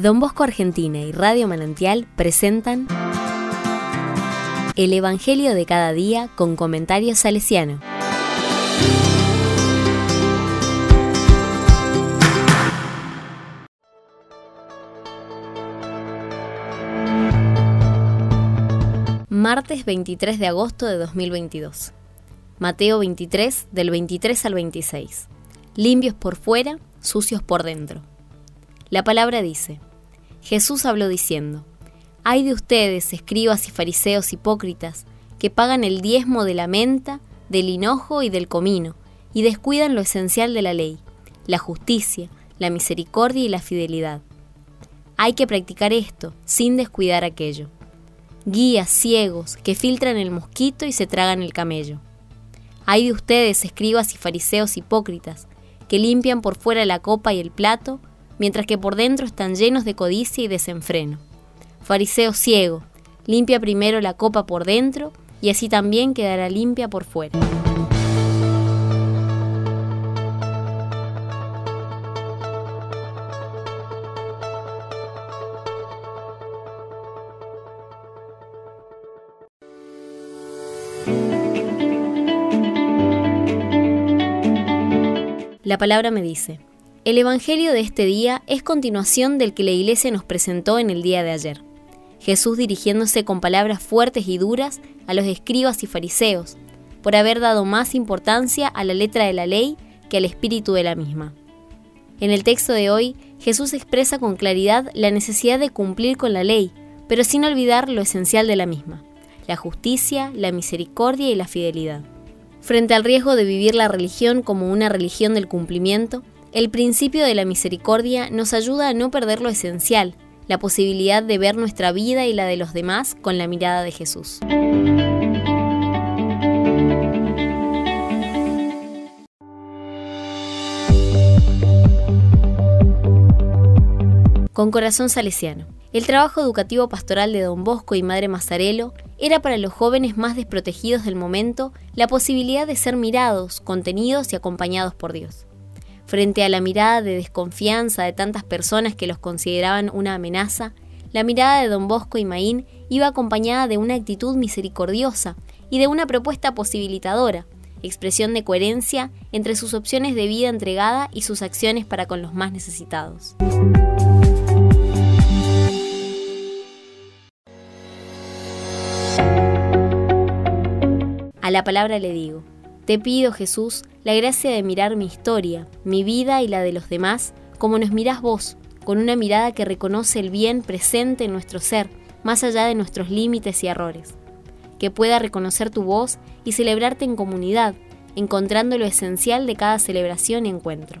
Don Bosco Argentina y Radio Manantial presentan El Evangelio de cada día con comentarios salesiano. Martes 23 de agosto de 2022. Mateo 23 del 23 al 26. Limpios por fuera, sucios por dentro. La palabra dice, Jesús habló diciendo, Hay de ustedes, escribas y fariseos hipócritas, que pagan el diezmo de la menta, del hinojo y del comino, y descuidan lo esencial de la ley, la justicia, la misericordia y la fidelidad. Hay que practicar esto sin descuidar aquello. Guías ciegos que filtran el mosquito y se tragan el camello. Hay de ustedes, escribas y fariseos hipócritas, que limpian por fuera la copa y el plato, mientras que por dentro están llenos de codicia y desenfreno. Fariseo ciego, limpia primero la copa por dentro y así también quedará limpia por fuera. La palabra me dice, el Evangelio de este día es continuación del que la Iglesia nos presentó en el día de ayer. Jesús dirigiéndose con palabras fuertes y duras a los escribas y fariseos, por haber dado más importancia a la letra de la ley que al espíritu de la misma. En el texto de hoy, Jesús expresa con claridad la necesidad de cumplir con la ley, pero sin olvidar lo esencial de la misma, la justicia, la misericordia y la fidelidad. Frente al riesgo de vivir la religión como una religión del cumplimiento, el principio de la misericordia nos ayuda a no perder lo esencial, la posibilidad de ver nuestra vida y la de los demás con la mirada de Jesús. Con corazón salesiano. El trabajo educativo pastoral de Don Bosco y Madre Mazarelo era para los jóvenes más desprotegidos del momento la posibilidad de ser mirados, contenidos y acompañados por Dios. Frente a la mirada de desconfianza de tantas personas que los consideraban una amenaza, la mirada de don Bosco y Maín iba acompañada de una actitud misericordiosa y de una propuesta posibilitadora, expresión de coherencia entre sus opciones de vida entregada y sus acciones para con los más necesitados. A la palabra le digo, te pido, Jesús, la gracia de mirar mi historia, mi vida y la de los demás, como nos mirás vos, con una mirada que reconoce el bien presente en nuestro ser, más allá de nuestros límites y errores. Que pueda reconocer tu voz y celebrarte en comunidad, encontrando lo esencial de cada celebración y encuentro.